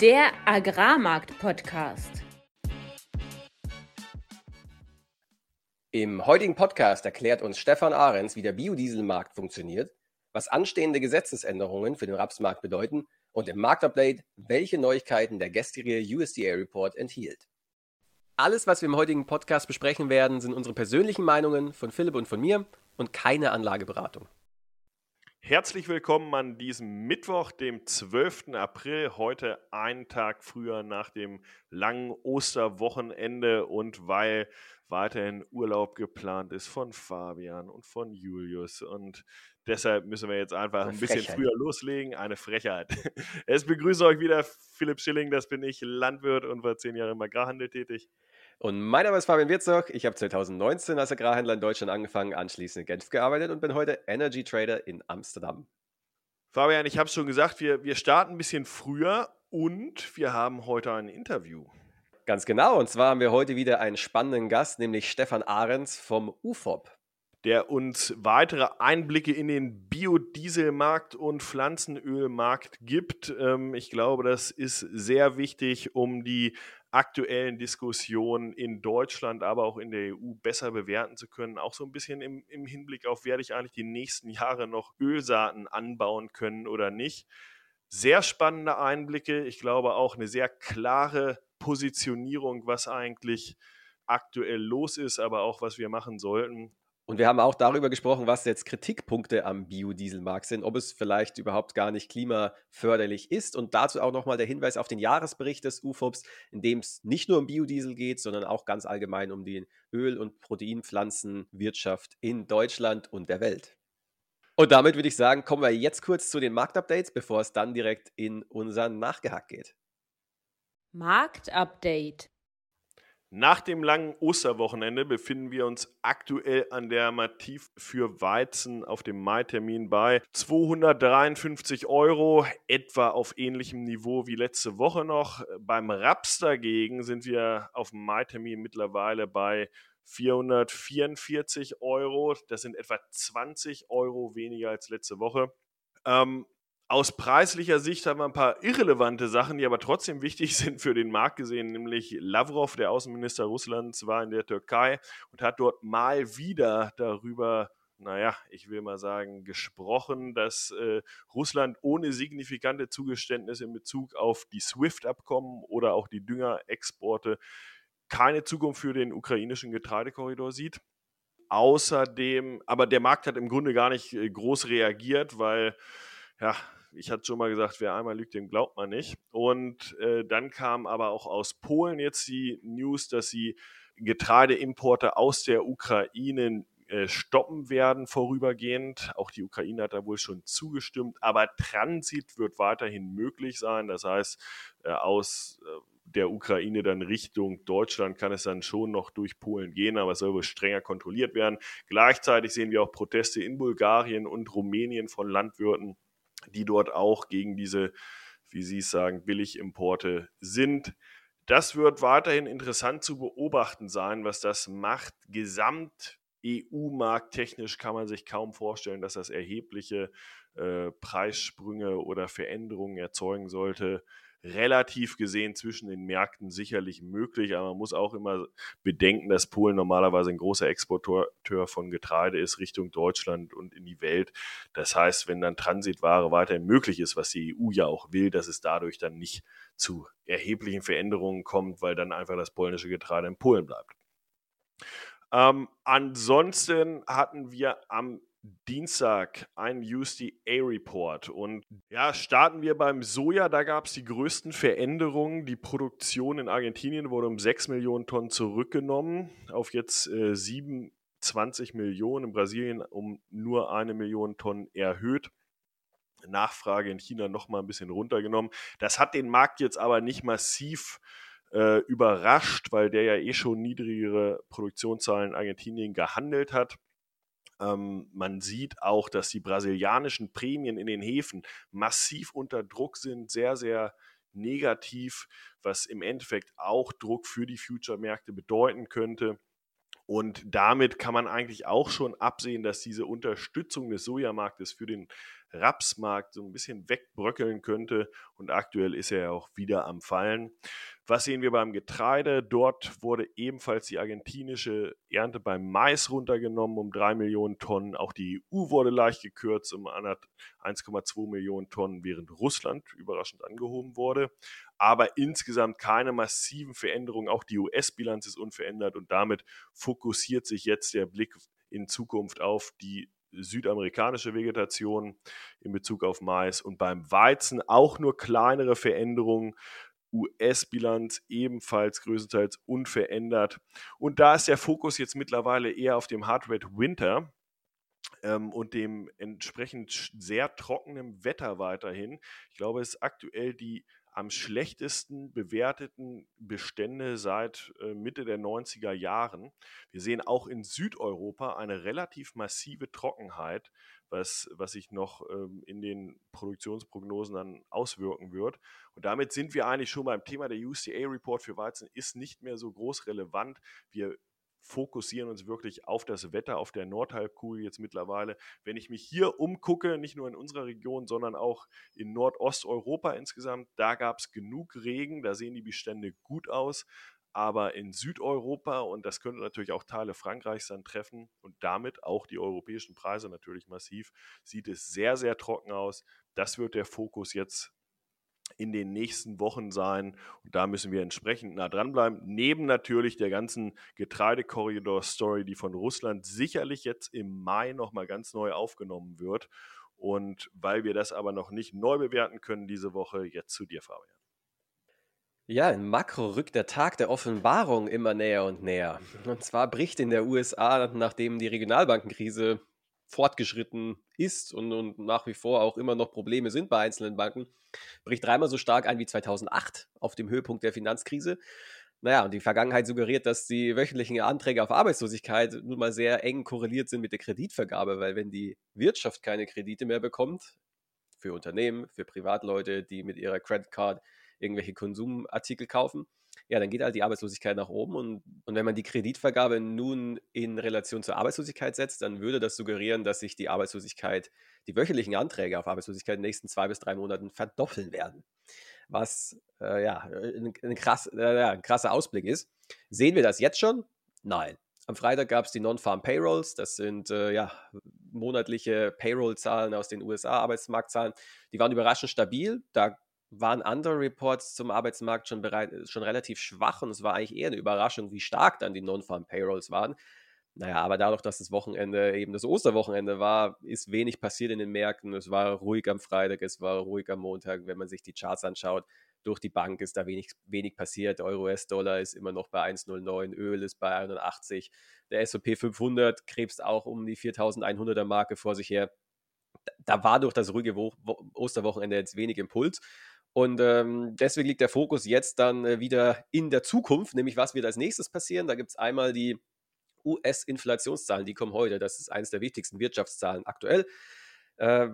Der Agrarmarkt-Podcast. Im heutigen Podcast erklärt uns Stefan Ahrens, wie der Biodieselmarkt funktioniert, was anstehende Gesetzesänderungen für den Rapsmarkt bedeuten und im Marktupdate, welche Neuigkeiten der gestrige USDA-Report enthielt. Alles, was wir im heutigen Podcast besprechen werden, sind unsere persönlichen Meinungen von Philipp und von mir und keine Anlageberatung. Herzlich willkommen an diesem Mittwoch, dem 12. April, heute einen Tag früher nach dem langen Osterwochenende und weil weiterhin Urlaub geplant ist von Fabian und von Julius und deshalb müssen wir jetzt einfach ein bisschen früher loslegen. Eine Frechheit. Es begrüße euch wieder Philipp Schilling, das bin ich, Landwirt und war zehn Jahre im Agrarhandel tätig. Und mein Name ist Fabian Wirzog. Ich habe 2019 als Agrarhändler in Deutschland angefangen, anschließend in Genf gearbeitet und bin heute Energy Trader in Amsterdam. Fabian, ich habe es schon gesagt, wir, wir starten ein bisschen früher und wir haben heute ein Interview. Ganz genau. Und zwar haben wir heute wieder einen spannenden Gast, nämlich Stefan Ahrens vom UFOP der uns weitere Einblicke in den Biodieselmarkt und Pflanzenölmarkt gibt. Ähm, ich glaube, das ist sehr wichtig, um die aktuellen Diskussionen in Deutschland, aber auch in der EU besser bewerten zu können. Auch so ein bisschen im, im Hinblick auf, werde ich eigentlich die nächsten Jahre noch Ölsaaten anbauen können oder nicht. Sehr spannende Einblicke. Ich glaube auch eine sehr klare Positionierung, was eigentlich aktuell los ist, aber auch was wir machen sollten. Und wir haben auch darüber gesprochen, was jetzt Kritikpunkte am Biodieselmarkt sind, ob es vielleicht überhaupt gar nicht klimaförderlich ist. Und dazu auch nochmal der Hinweis auf den Jahresbericht des UFOPs, in dem es nicht nur um Biodiesel geht, sondern auch ganz allgemein um die Öl- und Proteinpflanzenwirtschaft in Deutschland und der Welt. Und damit würde ich sagen, kommen wir jetzt kurz zu den Marktupdates, bevor es dann direkt in unseren Nachgehack geht. Marktupdate. Nach dem langen Osterwochenende befinden wir uns aktuell an der Mativ für Weizen auf dem Mai-Termin bei 253 Euro, etwa auf ähnlichem Niveau wie letzte Woche noch. Beim Raps dagegen sind wir auf dem Mai-Termin mittlerweile bei 444 Euro. Das sind etwa 20 Euro weniger als letzte Woche. Ähm, aus preislicher Sicht haben wir ein paar irrelevante Sachen, die aber trotzdem wichtig sind für den Markt gesehen, nämlich Lavrov, der Außenminister Russlands, war in der Türkei und hat dort mal wieder darüber naja, ich will mal sagen, gesprochen, dass äh, Russland ohne signifikante Zugeständnisse in Bezug auf die SWIFT-Abkommen oder auch die Düngerexporte keine Zukunft für den ukrainischen Getreidekorridor sieht. Außerdem, aber der Markt hat im Grunde gar nicht äh, groß reagiert, weil ja, ich hatte schon mal gesagt, wer einmal lügt, dem glaubt man nicht. Und äh, dann kam aber auch aus Polen jetzt die News, dass sie Getreideimporte aus der Ukraine äh, stoppen werden vorübergehend. Auch die Ukraine hat da wohl schon zugestimmt, aber Transit wird weiterhin möglich sein. Das heißt, äh, aus äh, der Ukraine dann Richtung Deutschland kann es dann schon noch durch Polen gehen, aber es soll wohl strenger kontrolliert werden. Gleichzeitig sehen wir auch Proteste in Bulgarien und Rumänien von Landwirten, die dort auch gegen diese, wie Sie es sagen, Billigimporte sind. Das wird weiterhin interessant zu beobachten sein, was das macht. Gesamt EU-markttechnisch kann man sich kaum vorstellen, dass das erhebliche äh, Preissprünge oder Veränderungen erzeugen sollte relativ gesehen zwischen den Märkten sicherlich möglich, aber man muss auch immer bedenken, dass Polen normalerweise ein großer Exporteur von Getreide ist Richtung Deutschland und in die Welt. Das heißt, wenn dann Transitware weiterhin möglich ist, was die EU ja auch will, dass es dadurch dann nicht zu erheblichen Veränderungen kommt, weil dann einfach das polnische Getreide in Polen bleibt. Ähm, ansonsten hatten wir am Dienstag ein USDA-Report. Und ja, starten wir beim Soja. Da gab es die größten Veränderungen. Die Produktion in Argentinien wurde um 6 Millionen Tonnen zurückgenommen auf jetzt äh, 27 Millionen. In Brasilien um nur eine Million Tonnen erhöht. Nachfrage in China nochmal ein bisschen runtergenommen. Das hat den Markt jetzt aber nicht massiv äh, überrascht, weil der ja eh schon niedrigere Produktionszahlen in Argentinien gehandelt hat. Ähm, man sieht auch, dass die brasilianischen Prämien in den Häfen massiv unter Druck sind, sehr, sehr negativ, was im Endeffekt auch Druck für die Future-Märkte bedeuten könnte. Und damit kann man eigentlich auch schon absehen, dass diese Unterstützung des Sojamarktes für den Rapsmarkt so ein bisschen wegbröckeln könnte. Und aktuell ist er ja auch wieder am Fallen. Was sehen wir beim Getreide? Dort wurde ebenfalls die argentinische Ernte beim Mais runtergenommen um 3 Millionen Tonnen. Auch die EU wurde leicht gekürzt um 1,2 Millionen Tonnen, während Russland überraschend angehoben wurde. Aber insgesamt keine massiven Veränderungen. Auch die US-Bilanz ist unverändert und damit fokussiert sich jetzt der Blick in Zukunft auf die südamerikanische Vegetation in Bezug auf Mais und beim Weizen auch nur kleinere Veränderungen. US-Bilanz ebenfalls größtenteils unverändert. Und da ist der Fokus jetzt mittlerweile eher auf dem Hard Red Winter ähm, und dem entsprechend sehr trockenen Wetter weiterhin. Ich glaube, es ist aktuell die am schlechtesten bewerteten Bestände seit äh, Mitte der 90er Jahren. Wir sehen auch in Südeuropa eine relativ massive Trockenheit, was, was sich noch ähm, in den Produktionsprognosen dann auswirken wird. Und damit sind wir eigentlich schon beim Thema der UCA-Report für Weizen ist nicht mehr so groß relevant. Wir fokussieren uns wirklich auf das Wetter auf der Nordhalbkugel jetzt mittlerweile. Wenn ich mich hier umgucke, nicht nur in unserer Region, sondern auch in Nordosteuropa insgesamt, da gab es genug Regen, da sehen die Bestände gut aus. Aber in Südeuropa, und das könnte natürlich auch Teile Frankreichs dann treffen und damit auch die europäischen Preise natürlich massiv, sieht es sehr, sehr trocken aus. Das wird der Fokus jetzt in den nächsten Wochen sein. Und da müssen wir entsprechend nah dranbleiben. Neben natürlich der ganzen Getreidekorridor-Story, die von Russland sicherlich jetzt im Mai nochmal ganz neu aufgenommen wird. Und weil wir das aber noch nicht neu bewerten können diese Woche, jetzt zu dir, Fabian. Ja, in Makro rückt der Tag der Offenbarung immer näher und näher. Und zwar bricht in der USA, nachdem die Regionalbankenkrise fortgeschritten ist und, und, nach wie vor auch immer noch Probleme sind bei einzelnen Banken, bricht dreimal so stark ein wie 2008 auf dem Höhepunkt der Finanzkrise. Naja, und die Vergangenheit suggeriert, dass die wöchentlichen Anträge auf Arbeitslosigkeit nun mal sehr eng korreliert sind mit der Kreditvergabe, weil wenn die Wirtschaft keine Kredite mehr bekommt, für Unternehmen, für Privatleute, die mit ihrer Credit Card irgendwelche Konsumartikel kaufen, ja, dann geht halt die Arbeitslosigkeit nach oben. Und, und wenn man die Kreditvergabe nun in Relation zur Arbeitslosigkeit setzt, dann würde das suggerieren, dass sich die Arbeitslosigkeit, die wöchentlichen Anträge auf Arbeitslosigkeit in den nächsten zwei bis drei Monaten verdoppeln werden. Was äh, ja, ein, ein, krass, äh, ein krasser Ausblick ist. Sehen wir das jetzt schon? Nein. Am Freitag gab es die Non-Farm Payrolls. Das sind äh, ja, monatliche Payroll-Zahlen aus den USA, Arbeitsmarktzahlen. Die waren überraschend stabil. Da waren andere Reports zum Arbeitsmarkt schon, bereit, schon relativ schwach und es war eigentlich eher eine Überraschung, wie stark dann die Non-Farm-Payrolls waren. Naja, aber dadurch, dass das Wochenende eben das Osterwochenende war, ist wenig passiert in den Märkten. Es war ruhig am Freitag, es war ruhig am Montag. Wenn man sich die Charts anschaut, durch die Bank ist da wenig, wenig passiert. Euro-US-Dollar ist immer noch bei 1,09, Öl ist bei 81, der S&P 500 krebst auch um die 4.100er Marke vor sich her. Da war durch das ruhige Wo Osterwochenende jetzt wenig Impuls. Und ähm, deswegen liegt der Fokus jetzt dann äh, wieder in der Zukunft, nämlich was wird als nächstes passieren. Da gibt es einmal die US-Inflationszahlen, die kommen heute. Das ist eines der wichtigsten Wirtschaftszahlen aktuell. Äh,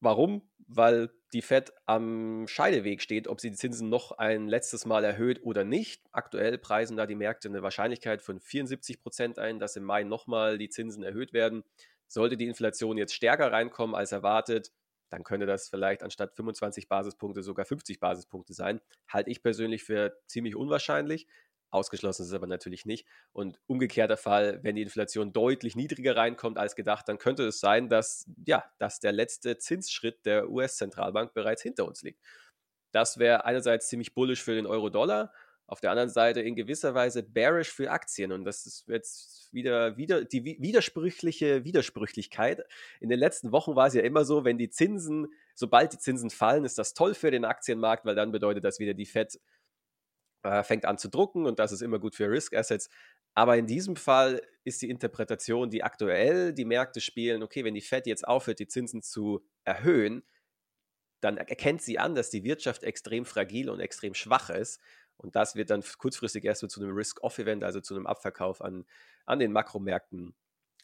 warum? Weil die Fed am Scheideweg steht, ob sie die Zinsen noch ein letztes Mal erhöht oder nicht. Aktuell preisen da die Märkte eine Wahrscheinlichkeit von 74 Prozent ein, dass im Mai nochmal die Zinsen erhöht werden. Sollte die Inflation jetzt stärker reinkommen als erwartet, dann könnte das vielleicht anstatt 25 Basispunkte sogar 50 Basispunkte sein. Halte ich persönlich für ziemlich unwahrscheinlich. Ausgeschlossen ist es aber natürlich nicht. Und umgekehrter Fall, wenn die Inflation deutlich niedriger reinkommt als gedacht, dann könnte es sein, dass, ja, dass der letzte Zinsschritt der US-Zentralbank bereits hinter uns liegt. Das wäre einerseits ziemlich bullisch für den Euro-Dollar auf der anderen Seite in gewisser Weise bearish für Aktien. Und das ist jetzt wieder, wieder die widersprüchliche Widersprüchlichkeit. In den letzten Wochen war es ja immer so, wenn die Zinsen, sobald die Zinsen fallen, ist das toll für den Aktienmarkt, weil dann bedeutet das wieder, die Fed äh, fängt an zu drucken und das ist immer gut für Risk Assets. Aber in diesem Fall ist die Interpretation, die aktuell die Märkte spielen, okay, wenn die Fed jetzt aufhört, die Zinsen zu erhöhen, dann erkennt sie an, dass die Wirtschaft extrem fragil und extrem schwach ist und das wird dann kurzfristig erst so zu einem Risk-Off-Event, also zu einem Abverkauf an, an den Makromärkten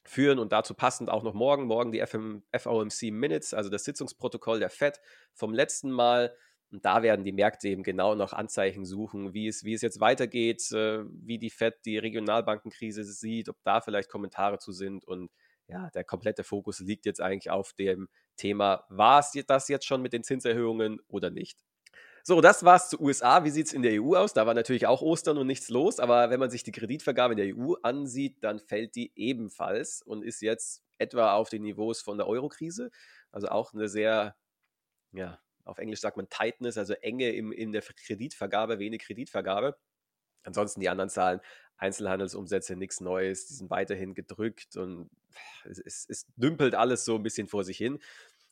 führen und dazu passend auch noch morgen, morgen die FM, FOMC Minutes, also das Sitzungsprotokoll der FED vom letzten Mal. Und da werden die Märkte eben genau noch Anzeichen suchen, wie es, wie es jetzt weitergeht, äh, wie die FED die Regionalbankenkrise sieht, ob da vielleicht Kommentare zu sind. Und ja, der komplette Fokus liegt jetzt eigentlich auf dem Thema, war es das jetzt schon mit den Zinserhöhungen oder nicht? So, das war's zu USA. Wie sieht es in der EU aus? Da war natürlich auch Ostern und nichts los, aber wenn man sich die Kreditvergabe in der EU ansieht, dann fällt die ebenfalls und ist jetzt etwa auf den Niveaus von der Eurokrise. Also auch eine sehr, ja, auf Englisch sagt man Tightness, also Enge im, in der Kreditvergabe, wenig Kreditvergabe. Ansonsten die anderen Zahlen, Einzelhandelsumsätze, nichts Neues, die sind weiterhin gedrückt und es, es, es dümpelt alles so ein bisschen vor sich hin.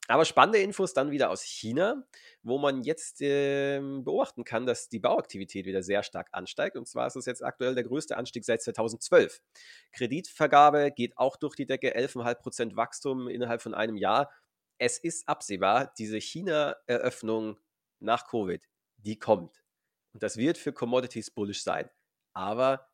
Aber spannende Infos dann wieder aus China, wo man jetzt äh, beobachten kann, dass die Bauaktivität wieder sehr stark ansteigt. Und zwar ist es jetzt aktuell der größte Anstieg seit 2012. Kreditvergabe geht auch durch die Decke, 11,5% Wachstum innerhalb von einem Jahr. Es ist absehbar, diese China-Eröffnung nach Covid, die kommt. Und das wird für Commodities bullish sein. Aber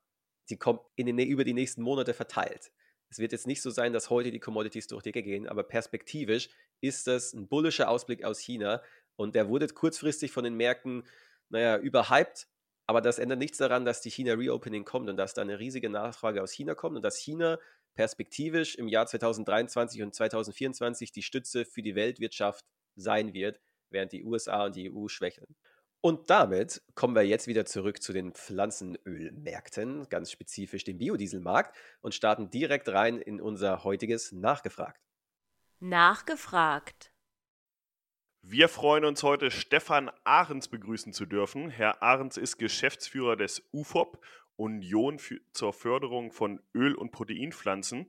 die kommt den, über die nächsten Monate verteilt. Es wird jetzt nicht so sein, dass heute die Commodities durch die Decke gehen, aber perspektivisch ist das ein bullischer Ausblick aus China und der wurde kurzfristig von den Märkten, naja, überhyped, aber das ändert nichts daran, dass die China Reopening kommt und dass da eine riesige Nachfrage aus China kommt und dass China perspektivisch im Jahr 2023 und 2024 die Stütze für die Weltwirtschaft sein wird, während die USA und die EU schwächeln. Und damit kommen wir jetzt wieder zurück zu den Pflanzenölmärkten, ganz spezifisch dem Biodieselmarkt, und starten direkt rein in unser heutiges Nachgefragt. Nachgefragt. Wir freuen uns heute, Stefan Ahrens begrüßen zu dürfen. Herr Ahrens ist Geschäftsführer des UFOP, Union für, zur Förderung von Öl- und Proteinpflanzen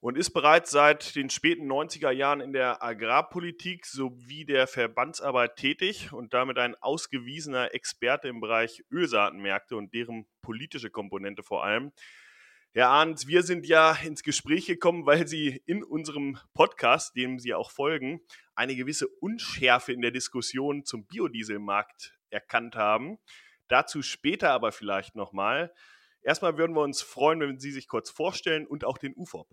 und ist bereits seit den späten 90er Jahren in der Agrarpolitik sowie der Verbandsarbeit tätig und damit ein ausgewiesener Experte im Bereich Ölsaatenmärkte und deren politische Komponente vor allem. Herr Arndt, wir sind ja ins Gespräch gekommen, weil Sie in unserem Podcast, dem Sie auch folgen, eine gewisse Unschärfe in der Diskussion zum Biodieselmarkt erkannt haben. Dazu später aber vielleicht nochmal. Erstmal würden wir uns freuen, wenn Sie sich kurz vorstellen und auch den UFOP.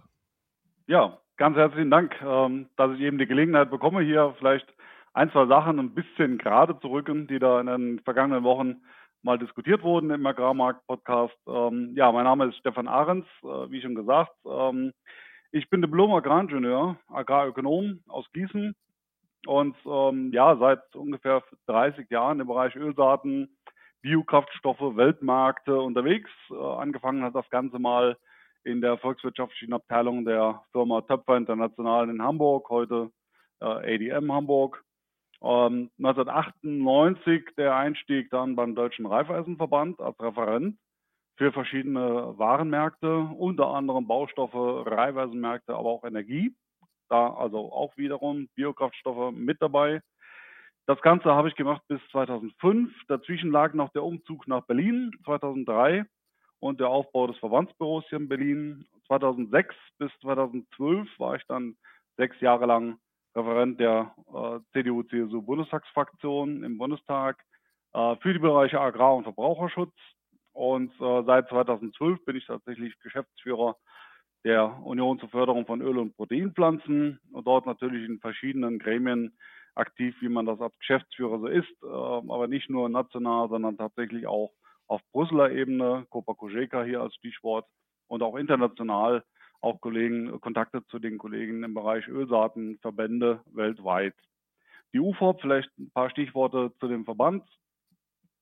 Ja, ganz herzlichen Dank, ähm, dass ich eben die Gelegenheit bekomme, hier vielleicht ein, zwei Sachen ein bisschen gerade zu rücken, die da in den vergangenen Wochen mal diskutiert wurden im Agrarmarkt-Podcast. Ähm, ja, mein Name ist Stefan Ahrens, äh, wie schon gesagt. Ähm, ich bin Diplom-Agraringenieur, Agrarökonom aus Gießen und ja, seit ungefähr 30 Jahren im Bereich Ölsaaten, Biokraftstoffe, Weltmärkte unterwegs. Äh, angefangen hat das Ganze mal in der volkswirtschaftlichen Abteilung der Firma Töpfer International in Hamburg, heute äh, ADM Hamburg. Ähm, 1998 der Einstieg dann beim Deutschen Reifeisenverband als Referent für verschiedene Warenmärkte, unter anderem Baustoffe, Reifeisenmärkte, aber auch Energie. Da also auch wiederum Biokraftstoffe mit dabei. Das Ganze habe ich gemacht bis 2005. Dazwischen lag noch der Umzug nach Berlin 2003 und der Aufbau des Verbandsbüros hier in Berlin. 2006 bis 2012 war ich dann sechs Jahre lang Referent der äh, CDU-CSU-Bundestagsfraktion im Bundestag äh, für die Bereiche Agrar- und Verbraucherschutz. Und äh, seit 2012 bin ich tatsächlich Geschäftsführer der Union zur Förderung von Öl- und Proteinpflanzen. Und dort natürlich in verschiedenen Gremien aktiv, wie man das als Geschäftsführer so ist, ähm, aber nicht nur national, sondern tatsächlich auch auf Brüsseler Ebene, Copa Cogeca hier als Stichwort. Und auch international auch Kollegen, Kontakte zu den Kollegen im Bereich Ölsaaten, Verbände weltweit. Die UFOP, vielleicht ein paar Stichworte zu dem Verband.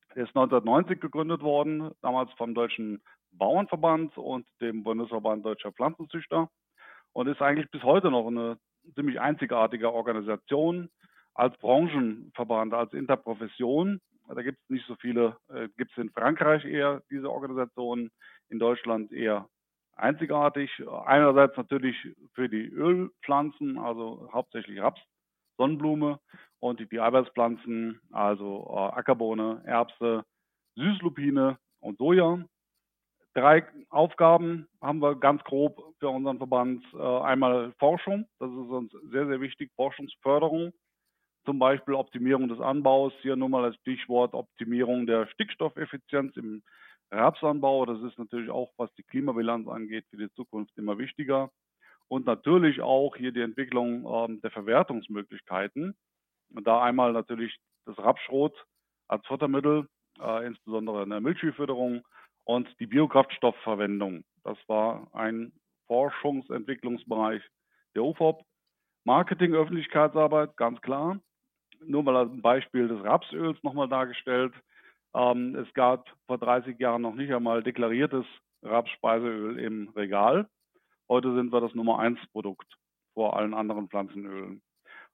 Er ist 1990 gegründet worden, damals vom Deutschen Bauernverband und dem Bundesverband Deutscher Pflanzenzüchter und ist eigentlich bis heute noch eine ziemlich einzigartige Organisation als Branchenverband, als Interprofession da gibt es nicht so viele, äh, gibt es in Frankreich eher diese Organisationen, in Deutschland eher einzigartig. Einerseits natürlich für die Ölpflanzen, also hauptsächlich Raps, Sonnenblume und die, die also äh, Ackerbohne, Erbse, Süßlupine und Soja. Drei Aufgaben haben wir ganz grob für unseren Verband. Äh, einmal Forschung, das ist uns sehr, sehr wichtig, Forschungsförderung zum Beispiel Optimierung des Anbaus, hier nur mal als Stichwort Optimierung der Stickstoffeffizienz im Rapsanbau. Das ist natürlich auch, was die Klimabilanz angeht, für die Zukunft immer wichtiger. Und natürlich auch hier die Entwicklung äh, der Verwertungsmöglichkeiten. Und da einmal natürlich das Rapsschrot als Futtermittel, äh, insbesondere in der Milchviehfütterung und die Biokraftstoffverwendung. Das war ein Forschungsentwicklungsbereich der UFOP. Marketing, Öffentlichkeitsarbeit, ganz klar. Nur mal ein Beispiel des Rapsöls nochmal dargestellt. Ähm, es gab vor 30 Jahren noch nicht einmal deklariertes Rapsspeiseöl im Regal. Heute sind wir das Nummer 1 Produkt vor allen anderen Pflanzenölen.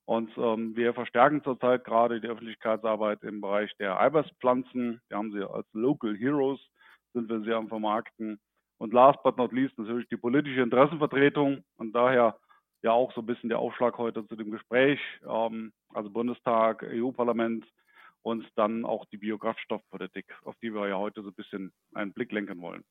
Und ähm, wir verstärken zurzeit gerade die Öffentlichkeitsarbeit im Bereich der Eiweißpflanzen. Wir haben sie als Local Heroes, sind wir sehr am Vermarkten. Und last but not least natürlich die politische Interessenvertretung und daher ja auch so ein bisschen der Aufschlag heute zu dem Gespräch, ähm, also Bundestag, EU-Parlament und dann auch die Biokraftstoffpolitik, auf die wir ja heute so ein bisschen einen Blick lenken wollen.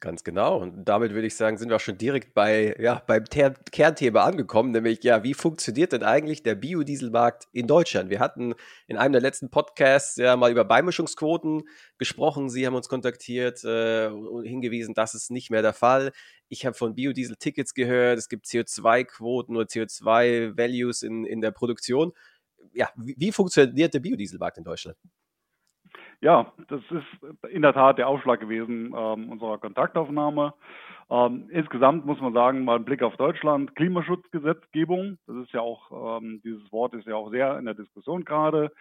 Ganz genau. Und damit würde ich sagen, sind wir auch schon direkt bei, ja, beim Ter Kernthema angekommen, nämlich, ja, wie funktioniert denn eigentlich der Biodieselmarkt in Deutschland? Wir hatten in einem der letzten Podcasts ja mal über Beimischungsquoten gesprochen. Sie haben uns kontaktiert äh, und hingewiesen, das ist nicht mehr der Fall. Ich habe von Biodiesel-Tickets gehört, es gibt CO2-Quoten oder CO2-Values in, in der Produktion. Ja, wie, wie funktioniert der Biodieselmarkt in Deutschland? Ja, das ist in der Tat der Aufschlag gewesen ähm, unserer Kontaktaufnahme. Ähm, insgesamt muss man sagen, mal ein Blick auf Deutschland, Klimaschutzgesetzgebung, das ist ja auch, ähm, dieses Wort ist ja auch sehr in der Diskussion gerade.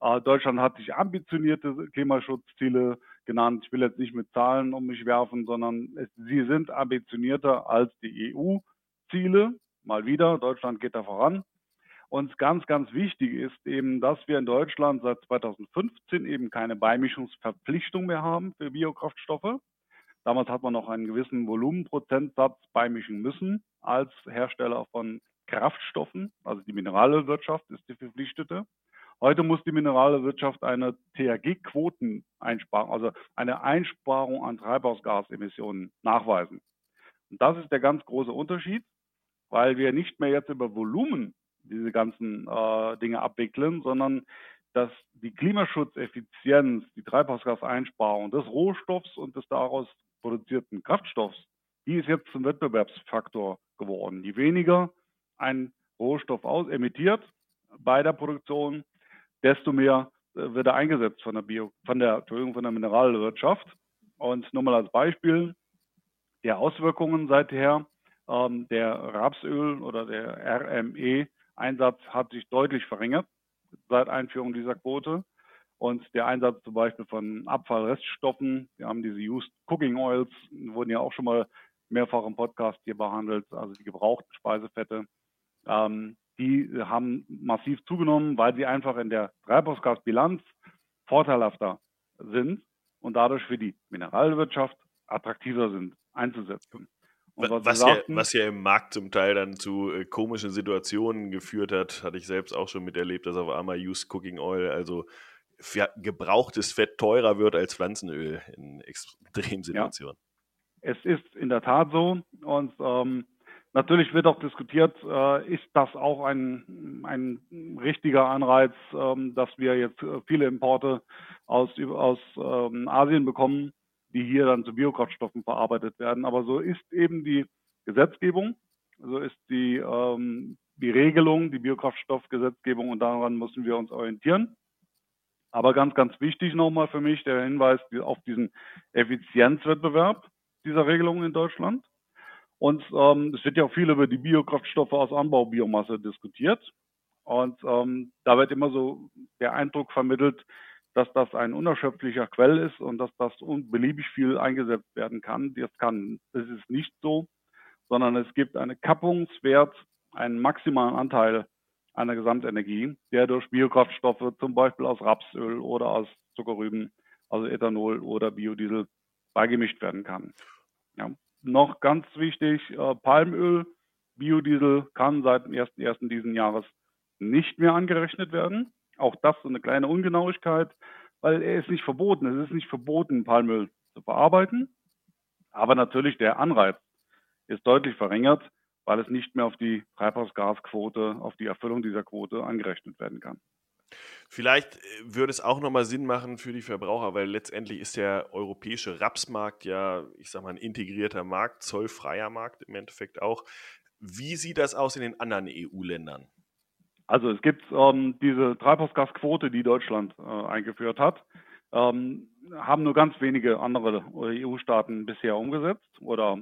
Äh, Deutschland hat sich ambitionierte Klimaschutzziele genannt. Ich will jetzt nicht mit Zahlen um mich werfen, sondern es, sie sind ambitionierter als die EU-Ziele. Mal wieder, Deutschland geht da voran. Und ganz, ganz wichtig ist eben, dass wir in Deutschland seit 2015 eben keine Beimischungsverpflichtung mehr haben für Biokraftstoffe. Damals hat man noch einen gewissen Volumenprozentsatz beimischen müssen als Hersteller von Kraftstoffen. Also die Mineralwirtschaft ist die verpflichtete. Heute muss die Mineralwirtschaft eine THG-Quoteneinsparung, also eine Einsparung an Treibhausgasemissionen nachweisen. Und das ist der ganz große Unterschied, weil wir nicht mehr jetzt über Volumen diese ganzen äh, Dinge abwickeln, sondern dass die Klimaschutzeffizienz, die Treibhausgaseinsparung des Rohstoffs und des daraus produzierten Kraftstoffs, die ist jetzt zum Wettbewerbsfaktor geworden. Je weniger ein Rohstoff aus emittiert bei der Produktion, desto mehr äh, wird er eingesetzt von der Bio, von der, Entschuldigung, von der Mineralwirtschaft. Und nur mal als Beispiel der Auswirkungen seither, ähm, der Rapsöl oder der RME Einsatz hat sich deutlich verringert seit Einführung dieser Quote. Und der Einsatz zum Beispiel von Abfallreststoffen, wir haben diese Used Cooking Oils, wurden ja auch schon mal mehrfach im Podcast hier behandelt, also die gebrauchten Speisefette, ähm, die haben massiv zugenommen, weil sie einfach in der Treibhausgasbilanz vorteilhafter sind und dadurch für die Mineralwirtschaft attraktiver sind einzusetzen. Was, was, ja, was, ja, im Markt zum Teil dann zu äh, komischen Situationen geführt hat, hatte ich selbst auch schon miterlebt, dass auf einmal Used Cooking Oil, also gebrauchtes Fett teurer wird als Pflanzenöl in Extremsituationen. Ja. Es ist in der Tat so und ähm, natürlich wird auch diskutiert, äh, ist das auch ein, ein richtiger Anreiz, ähm, dass wir jetzt äh, viele Importe aus, aus ähm, Asien bekommen die hier dann zu Biokraftstoffen verarbeitet werden. Aber so ist eben die Gesetzgebung, so ist die, ähm, die Regelung, die Biokraftstoffgesetzgebung und daran müssen wir uns orientieren. Aber ganz, ganz wichtig nochmal für mich der Hinweis auf diesen Effizienzwettbewerb dieser Regelung in Deutschland. Und ähm, es wird ja auch viel über die Biokraftstoffe aus Anbaubiomasse diskutiert. Und ähm, da wird immer so der Eindruck vermittelt, dass das ein unerschöpflicher Quell ist und dass das beliebig viel eingesetzt werden kann. Das kann, das ist nicht so, sondern es gibt einen Kappungswert, einen maximalen Anteil einer Gesamtenergie, der durch Biokraftstoffe, zum Beispiel aus Rapsöl oder aus Zuckerrüben, also Ethanol oder Biodiesel, beigemischt werden kann. Ja. Noch ganz wichtig, äh, Palmöl, Biodiesel kann seit dem 1.1. diesen Jahres nicht mehr angerechnet werden. Auch das so eine kleine Ungenauigkeit, weil er ist nicht verboten. Es ist nicht verboten, Palmöl zu verarbeiten. Aber natürlich der Anreiz ist deutlich verringert, weil es nicht mehr auf die Treibhausgasquote, auf die Erfüllung dieser Quote angerechnet werden kann. Vielleicht äh, würde es auch nochmal Sinn machen für die Verbraucher, weil letztendlich ist der europäische Rapsmarkt ja, ich sag mal, ein integrierter Markt, zollfreier Markt im Endeffekt auch. Wie sieht das aus in den anderen EU-Ländern? Also es gibt ähm, diese Treibhausgasquote, die Deutschland äh, eingeführt hat, ähm, haben nur ganz wenige andere EU-Staaten bisher umgesetzt oder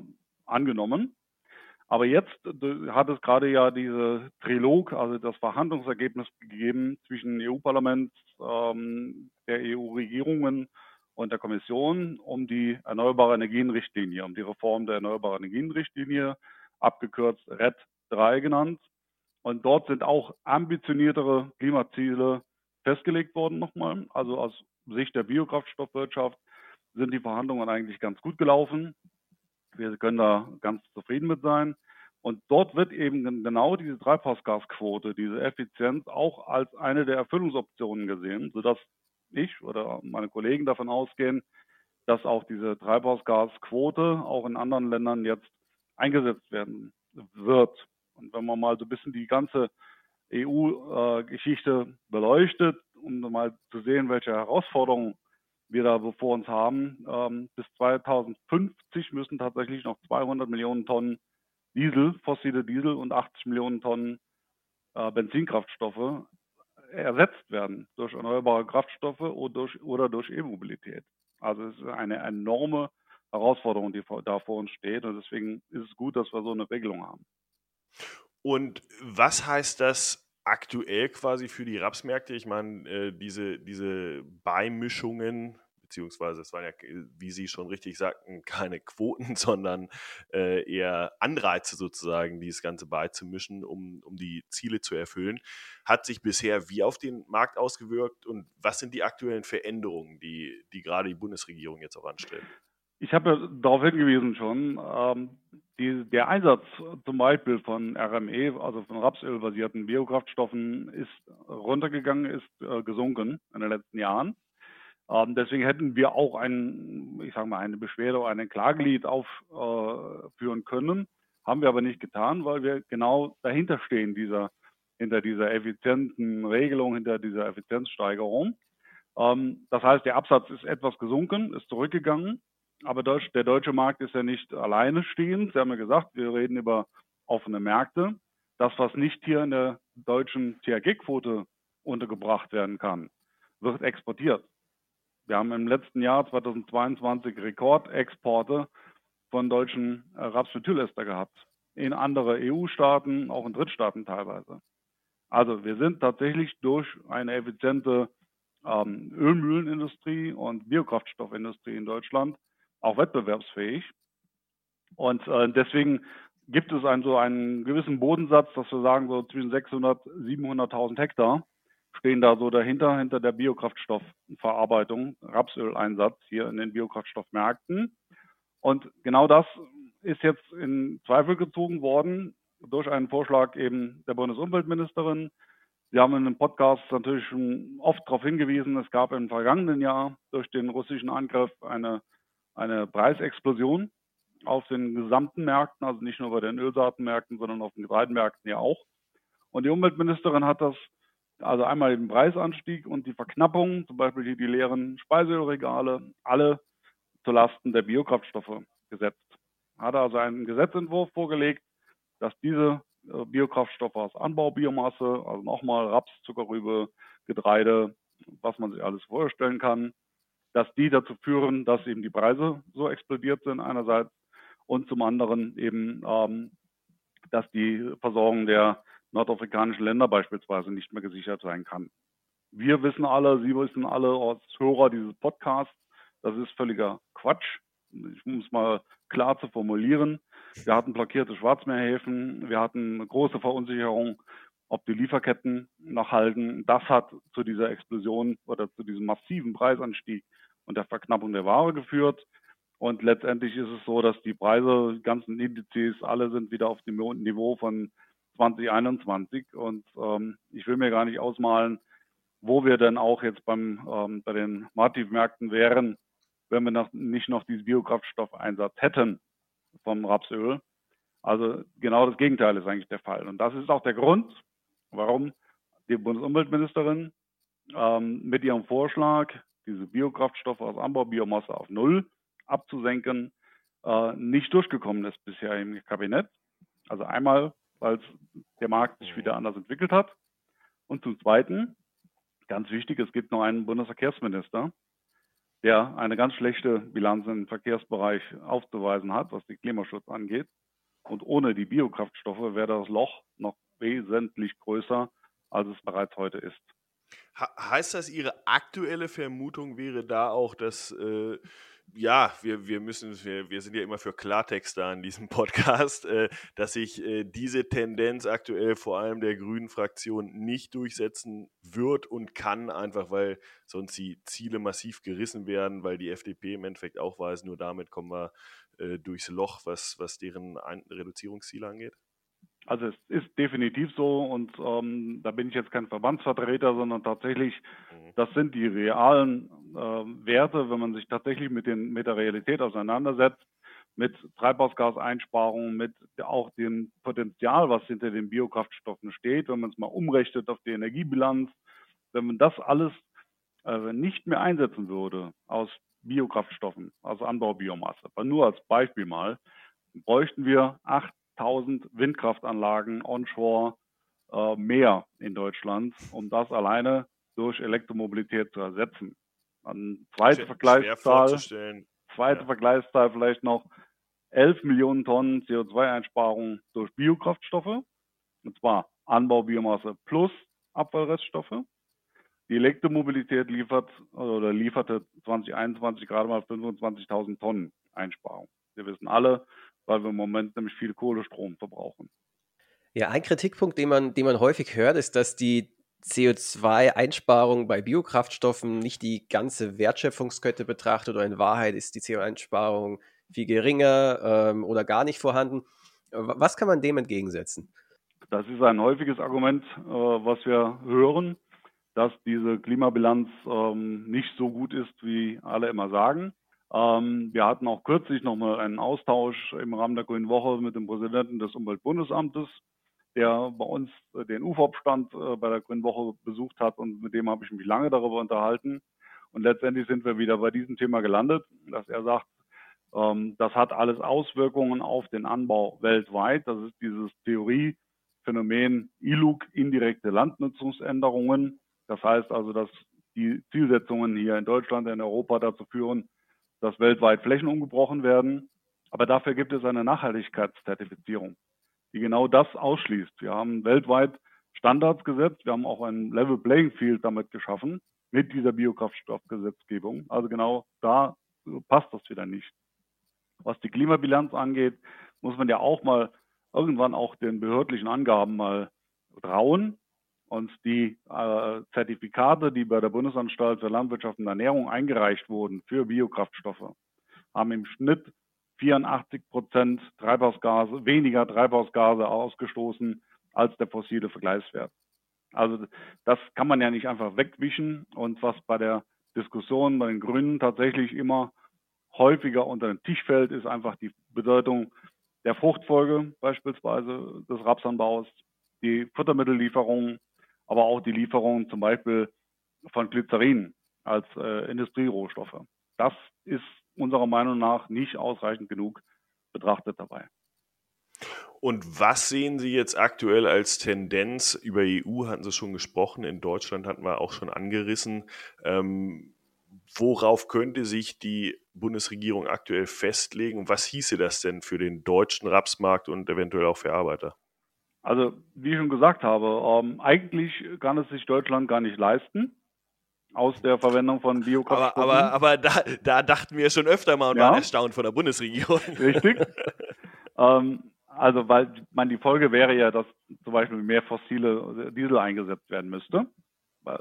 angenommen. Aber jetzt hat es gerade ja diese Trilog, also das Verhandlungsergebnis gegeben zwischen EU-Parlament, ähm, der EU-Regierungen und der Kommission um die Erneuerbare Energien-Richtlinie, um die Reform der Erneuerbaren Energien-Richtlinie, abgekürzt RED 3 genannt. Und dort sind auch ambitioniertere Klimaziele festgelegt worden nochmal. Also aus Sicht der Biokraftstoffwirtschaft sind die Verhandlungen eigentlich ganz gut gelaufen. Wir können da ganz zufrieden mit sein. Und dort wird eben genau diese Treibhausgasquote, diese Effizienz auch als eine der Erfüllungsoptionen gesehen, sodass ich oder meine Kollegen davon ausgehen, dass auch diese Treibhausgasquote auch in anderen Ländern jetzt eingesetzt werden wird. Und wenn man mal so ein bisschen die ganze EU-Geschichte beleuchtet, um mal zu sehen, welche Herausforderungen wir da vor uns haben, ähm, bis 2050 müssen tatsächlich noch 200 Millionen Tonnen Diesel, fossile Diesel und 80 Millionen Tonnen äh, Benzinkraftstoffe ersetzt werden durch erneuerbare Kraftstoffe oder durch, E-Mobilität. Also es ist eine enorme Herausforderung, die da vor uns steht. Und deswegen ist es gut, dass wir so eine Regelung haben. Und was heißt das aktuell quasi für die Rapsmärkte? Ich meine, äh, diese, diese Beimischungen, beziehungsweise es waren ja, wie Sie schon richtig sagten, keine Quoten, sondern äh, eher Anreize sozusagen, dieses Ganze beizumischen, um, um die Ziele zu erfüllen. Hat sich bisher wie auf den Markt ausgewirkt und was sind die aktuellen Veränderungen, die, die gerade die Bundesregierung jetzt auch anstrebt? Ich habe darauf hingewiesen schon, ähm, die, der Einsatz zum Beispiel von RME, also von Rapsölbasierten Biokraftstoffen, ist runtergegangen, ist äh, gesunken in den letzten Jahren. Ähm, deswegen hätten wir auch ein, ich sage mal, eine Beschwerde oder ein Klagelied aufführen äh, können. Haben wir aber nicht getan, weil wir genau dahinter stehen, dieser, hinter dieser effizienten Regelung, hinter dieser Effizienzsteigerung. Ähm, das heißt, der Absatz ist etwas gesunken, ist zurückgegangen. Aber Deutsch, der deutsche Markt ist ja nicht alleine stehend. Sie haben ja gesagt, wir reden über offene Märkte. Das, was nicht hier in der deutschen THG-Quote untergebracht werden kann, wird exportiert. Wir haben im letzten Jahr 2022 Rekordexporte von deutschen äh, Rapsmethylester gehabt. In andere EU-Staaten, auch in Drittstaaten teilweise. Also wir sind tatsächlich durch eine effiziente ähm, Ölmühlenindustrie und Biokraftstoffindustrie in Deutschland auch wettbewerbsfähig. Und äh, deswegen gibt es einen, so einen gewissen Bodensatz, dass wir sagen, so zwischen 600 700.000 Hektar stehen da so dahinter, hinter der Biokraftstoffverarbeitung, Rapsöleinsatz hier in den Biokraftstoffmärkten. Und genau das ist jetzt in Zweifel gezogen worden durch einen Vorschlag eben der Bundesumweltministerin. Sie haben in dem Podcast natürlich schon oft darauf hingewiesen, es gab im vergangenen Jahr durch den russischen Angriff eine eine Preisexplosion auf den gesamten Märkten, also nicht nur bei den Ölsaatenmärkten, sondern auf den Getreidemärkten ja auch. Und die Umweltministerin hat das, also einmal den Preisanstieg und die Verknappung, zum Beispiel die leeren Speiseölregale, alle zulasten der Biokraftstoffe gesetzt. Hat also einen Gesetzentwurf vorgelegt, dass diese äh, Biokraftstoffe aus Anbaubiomasse, also nochmal Raps, Zuckerrübe, Getreide, was man sich alles vorstellen kann, dass die dazu führen, dass eben die Preise so explodiert sind einerseits und zum anderen eben, ähm, dass die Versorgung der nordafrikanischen Länder beispielsweise nicht mehr gesichert sein kann. Wir wissen alle, Sie wissen alle als Hörer dieses Podcasts, das ist völliger Quatsch. Ich muss mal klar zu formulieren. Wir hatten blockierte Schwarzmeerhäfen, wir hatten große Verunsicherung, ob die Lieferketten noch halten. Das hat zu dieser Explosion oder zu diesem massiven Preisanstieg und der Verknappung der Ware geführt. Und letztendlich ist es so, dass die Preise, die ganzen Indizes, alle sind wieder auf dem Niveau von 2021. Und ähm, ich will mir gar nicht ausmalen, wo wir denn auch jetzt beim, ähm, bei den Martiv-Märkten wären, wenn wir noch, nicht noch diesen Biokraftstoffeinsatz hätten vom Rapsöl. Also genau das Gegenteil ist eigentlich der Fall. Und das ist auch der Grund, warum die Bundesumweltministerin ähm, mit ihrem Vorschlag diese Biokraftstoffe aus Anbaubiomasse auf Null abzusenken, äh, nicht durchgekommen ist bisher im Kabinett. Also einmal, weil der Markt sich wieder anders entwickelt hat. Und zum Zweiten, ganz wichtig, es gibt noch einen Bundesverkehrsminister, der eine ganz schlechte Bilanz im Verkehrsbereich aufzuweisen hat, was den Klimaschutz angeht. Und ohne die Biokraftstoffe wäre das Loch noch wesentlich größer, als es bereits heute ist. Heißt das, Ihre aktuelle Vermutung wäre da auch, dass äh, ja, wir, wir müssen, wir, wir sind ja immer für Klartext da in diesem Podcast, äh, dass sich äh, diese Tendenz aktuell vor allem der Grünen Fraktion nicht durchsetzen wird und kann, einfach weil sonst die Ziele massiv gerissen werden, weil die FDP im Endeffekt auch weiß, nur damit kommen wir äh, durchs Loch, was, was deren Reduzierungsziele angeht? Also es ist definitiv so und ähm, da bin ich jetzt kein Verbandsvertreter, sondern tatsächlich, mhm. das sind die realen äh, Werte, wenn man sich tatsächlich mit, den, mit der Realität auseinandersetzt, mit Treibhausgaseinsparungen, mit auch dem Potenzial, was hinter den Biokraftstoffen steht, wenn man es mal umrechnet auf die Energiebilanz, wenn man das alles äh, nicht mehr einsetzen würde aus Biokraftstoffen, aus Anbaubiomasse, aber nur als Beispiel mal, bräuchten wir acht 1000 Windkraftanlagen onshore äh, mehr in Deutschland, um das alleine durch Elektromobilität zu ersetzen. Eine zweite Vergleichszahl, zweite ja. Vergleichszahl vielleicht noch 11 Millionen Tonnen CO2-Einsparung durch Biokraftstoffe, und zwar Anbaubiomasse plus Abfallreststoffe. Die Elektromobilität liefert oder lieferte 2021 gerade mal 25.000 Tonnen Einsparung. Wir wissen alle, weil wir im Moment nämlich viel Kohlestrom verbrauchen. Ja, ein Kritikpunkt, den man, den man häufig hört, ist, dass die CO2-Einsparung bei Biokraftstoffen nicht die ganze Wertschöpfungskette betrachtet oder in Wahrheit ist die CO2-Einsparung viel geringer ähm, oder gar nicht vorhanden. Was kann man dem entgegensetzen? Das ist ein häufiges Argument, äh, was wir hören, dass diese Klimabilanz ähm, nicht so gut ist, wie alle immer sagen. Ähm, wir hatten auch kürzlich nochmal einen Austausch im Rahmen der Grünen Woche mit dem Präsidenten des Umweltbundesamtes, der bei uns den UFOP-Stand äh, bei der Grünen Woche besucht hat und mit dem habe ich mich lange darüber unterhalten. Und letztendlich sind wir wieder bei diesem Thema gelandet, dass er sagt, ähm, das hat alles Auswirkungen auf den Anbau weltweit. Das ist dieses Theoriephänomen ILUG, indirekte Landnutzungsänderungen. Das heißt also, dass die Zielsetzungen hier in Deutschland, in Europa dazu führen, dass weltweit Flächen umgebrochen werden. Aber dafür gibt es eine Nachhaltigkeitszertifizierung, die genau das ausschließt. Wir haben weltweit Standards gesetzt. Wir haben auch ein Level Playing Field damit geschaffen mit dieser Biokraftstoffgesetzgebung. Also genau da passt das wieder nicht. Was die Klimabilanz angeht, muss man ja auch mal irgendwann auch den behördlichen Angaben mal trauen. Und die äh, Zertifikate, die bei der Bundesanstalt für Landwirtschaft und Ernährung eingereicht wurden für Biokraftstoffe, haben im Schnitt 84 Prozent Treibhausgase, weniger Treibhausgase ausgestoßen als der fossile Vergleichswert. Also das kann man ja nicht einfach wegwischen. Und was bei der Diskussion bei den Grünen tatsächlich immer häufiger unter den Tisch fällt, ist einfach die Bedeutung der Fruchtfolge beispielsweise des Rapsanbaus, die Futtermittellieferungen, aber auch die Lieferung zum Beispiel von Glycerin als äh, Industrierohstoffe. Das ist unserer Meinung nach nicht ausreichend genug betrachtet dabei. Und was sehen Sie jetzt aktuell als Tendenz? Über EU hatten Sie schon gesprochen, in Deutschland hatten wir auch schon angerissen. Ähm, worauf könnte sich die Bundesregierung aktuell festlegen was hieße das denn für den deutschen Rapsmarkt und eventuell auch für Arbeiter? Also, wie ich schon gesagt habe, ähm, eigentlich kann es sich Deutschland gar nicht leisten, aus der Verwendung von Biokraftstoffen. Aber, aber, aber da, da, dachten wir schon öfter mal und ja. waren erstaunt von der Bundesregierung. Richtig. ähm, also, weil man die Folge wäre ja, dass zum Beispiel mehr fossile Diesel eingesetzt werden müsste.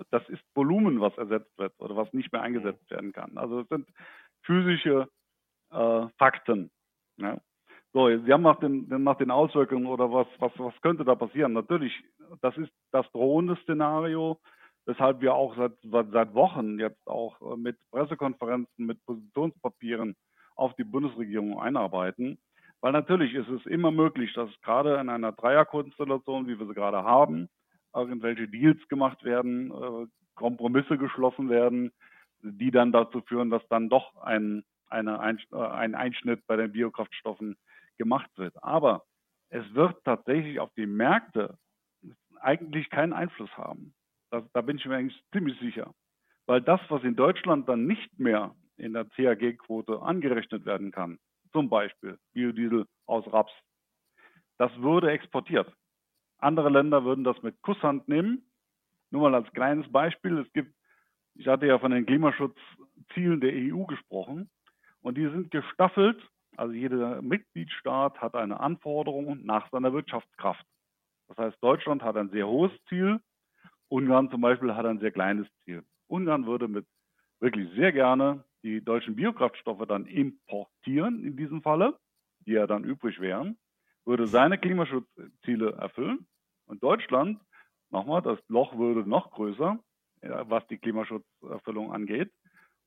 Das ist Volumen, was ersetzt wird oder was nicht mehr eingesetzt werden kann. Also, es sind physische äh, Fakten. Ja. So, Sie haben nach den, nach den Auswirkungen oder was, was, was könnte da passieren? Natürlich, das ist das drohende Szenario, weshalb wir auch seit, seit Wochen jetzt auch äh, mit Pressekonferenzen, mit Positionspapieren auf die Bundesregierung einarbeiten. Weil natürlich ist es immer möglich, dass gerade in einer Dreierkonstellation, wie wir sie gerade haben, irgendwelche Deals gemacht werden, äh, Kompromisse geschlossen werden, die dann dazu führen, dass dann doch ein, eine, ein, äh, ein Einschnitt bei den Biokraftstoffen gemacht wird. Aber es wird tatsächlich auf die Märkte eigentlich keinen Einfluss haben. Das, da bin ich mir eigentlich ziemlich sicher. Weil das, was in Deutschland dann nicht mehr in der CAG-Quote angerechnet werden kann, zum Beispiel Biodiesel aus Raps, das würde exportiert. Andere Länder würden das mit Kusshand nehmen. Nur mal als kleines Beispiel. Es gibt, ich hatte ja von den Klimaschutzzielen der EU gesprochen und die sind gestaffelt. Also jeder Mitgliedstaat hat eine Anforderung nach seiner Wirtschaftskraft. Das heißt, Deutschland hat ein sehr hohes Ziel, Ungarn zum Beispiel hat ein sehr kleines Ziel. Ungarn würde mit wirklich sehr gerne die deutschen Biokraftstoffe dann importieren in diesem Falle, die ja dann übrig wären, würde seine Klimaschutzziele erfüllen und Deutschland, nochmal, das Loch würde noch größer, was die Klimaschutzerfüllung angeht,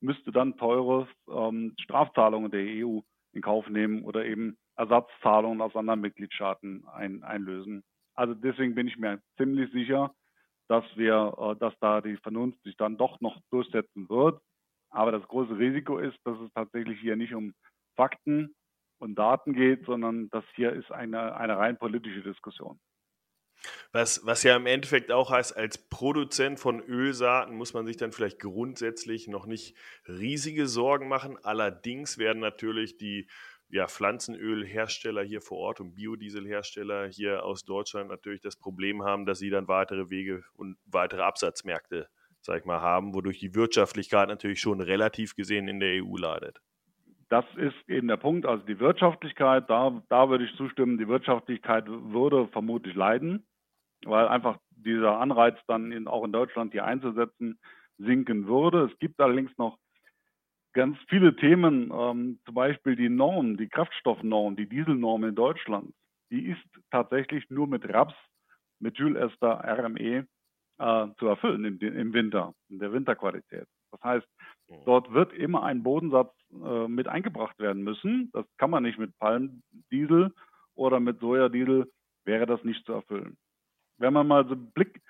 müsste dann teure ähm, Strafzahlungen der EU in Kauf nehmen oder eben Ersatzzahlungen aus anderen Mitgliedstaaten ein, einlösen. Also deswegen bin ich mir ziemlich sicher, dass wir, äh, dass da die Vernunft sich dann doch noch durchsetzen wird. Aber das große Risiko ist, dass es tatsächlich hier nicht um Fakten und Daten geht, sondern das hier ist eine, eine rein politische Diskussion. Was, was ja im Endeffekt auch heißt, als Produzent von Ölsaaten muss man sich dann vielleicht grundsätzlich noch nicht riesige Sorgen machen. Allerdings werden natürlich die ja, Pflanzenölhersteller hier vor Ort und Biodieselhersteller hier aus Deutschland natürlich das Problem haben, dass sie dann weitere Wege und weitere Absatzmärkte, sag ich mal, haben, wodurch die Wirtschaftlichkeit natürlich schon relativ gesehen in der EU leidet. Das ist eben der Punkt. Also die Wirtschaftlichkeit, da, da würde ich zustimmen, die Wirtschaftlichkeit würde vermutlich leiden, weil einfach dieser Anreiz dann in, auch in Deutschland hier einzusetzen sinken würde. Es gibt allerdings noch ganz viele Themen, ähm, zum Beispiel die Norm, die Kraftstoffnorm, die Dieselnorm in Deutschland, die ist tatsächlich nur mit Raps, Methylester, RME äh, zu erfüllen im, im, Winter, in der Winterqualität. Das heißt. Dort wird immer ein Bodensatz äh, mit eingebracht werden müssen. Das kann man nicht mit Palmdiesel oder mit Sojadiesel, wäre das nicht zu erfüllen. Wenn man mal so einen Blick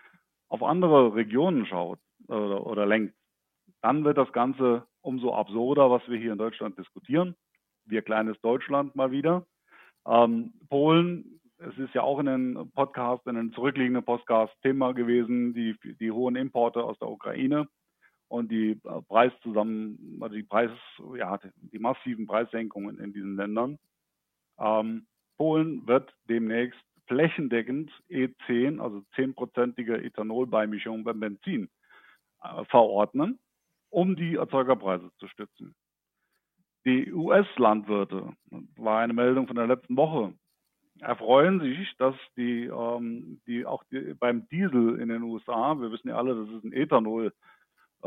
auf andere Regionen schaut oder, oder lenkt, dann wird das Ganze umso absurder, was wir hier in Deutschland diskutieren. Wir kleines Deutschland mal wieder. Ähm, Polen, es ist ja auch in den Podcast, in den zurückliegenden Podcast Thema gewesen, die, die hohen Importe aus der Ukraine und die äh, Preiszusammen, also die Preis, ja, die massiven Preissenkungen in diesen Ländern. Ähm, Polen wird demnächst flächendeckend E10, also 10-prozentige Ethanolbeimischung beim Benzin äh, verordnen um die Erzeugerpreise zu stützen. Die US-Landwirte, war eine Meldung von der letzten Woche, erfreuen sich, dass die, ähm, die auch die, beim Diesel in den USA, wir wissen ja alle, das ist ein Ethanol-Schwerpunkt äh,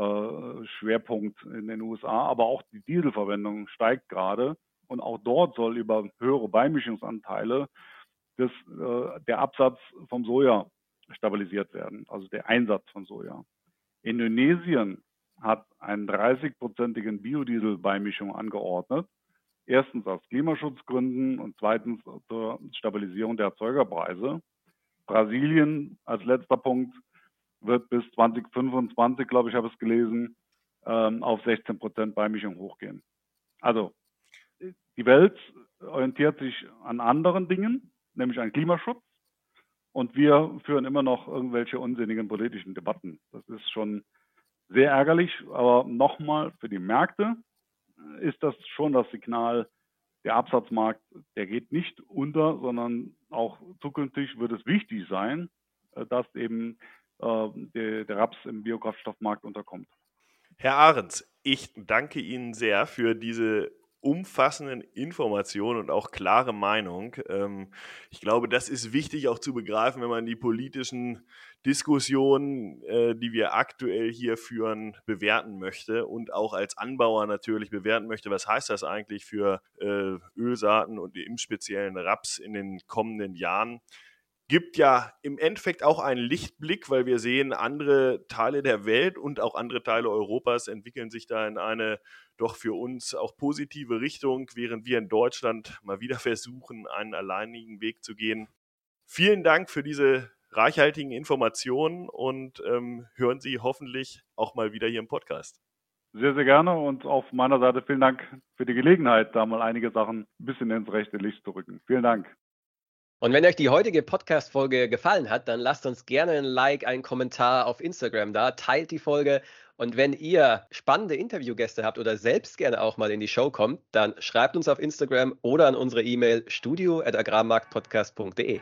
in den USA, aber auch die Dieselverwendung steigt gerade und auch dort soll über höhere Beimischungsanteile das, äh, der Absatz vom Soja stabilisiert werden, also der Einsatz von Soja. Indonesien hat einen 30-prozentigen Biodieselbeimischung angeordnet. Erstens aus Klimaschutzgründen und zweitens zur Stabilisierung der Erzeugerpreise. Brasilien als letzter Punkt wird bis 2025, glaube ich, habe es gelesen, ähm, auf 16 Prozent Beimischung hochgehen. Also die Welt orientiert sich an anderen Dingen, nämlich an Klimaschutz. Und wir führen immer noch irgendwelche unsinnigen politischen Debatten. Das ist schon sehr ärgerlich, aber nochmal für die Märkte ist das schon das Signal, der Absatzmarkt, der geht nicht unter, sondern auch zukünftig wird es wichtig sein, äh, dass eben der, der Raps im Biokraftstoffmarkt unterkommt. Herr Ahrens, ich danke Ihnen sehr für diese umfassenden Informationen und auch klare Meinung. Ähm, ich glaube, das ist wichtig auch zu begreifen, wenn man die politischen Diskussionen, äh, die wir aktuell hier führen, bewerten möchte und auch als Anbauer natürlich bewerten möchte, was heißt das eigentlich für äh, Ölsaaten und im speziellen Raps in den kommenden Jahren gibt ja im Endeffekt auch einen Lichtblick, weil wir sehen, andere Teile der Welt und auch andere Teile Europas entwickeln sich da in eine doch für uns auch positive Richtung, während wir in Deutschland mal wieder versuchen, einen alleinigen Weg zu gehen. Vielen Dank für diese reichhaltigen Informationen und ähm, hören Sie hoffentlich auch mal wieder hier im Podcast. Sehr, sehr gerne und auf meiner Seite vielen Dank für die Gelegenheit, da mal einige Sachen ein bisschen ins rechte Licht zu rücken. Vielen Dank. Und wenn euch die heutige Podcast-Folge gefallen hat, dann lasst uns gerne ein Like, einen Kommentar auf Instagram da, teilt die Folge. Und wenn ihr spannende Interviewgäste habt oder selbst gerne auch mal in die Show kommt, dann schreibt uns auf Instagram oder an unsere E-Mail studio.agrarmarktpodcast.de.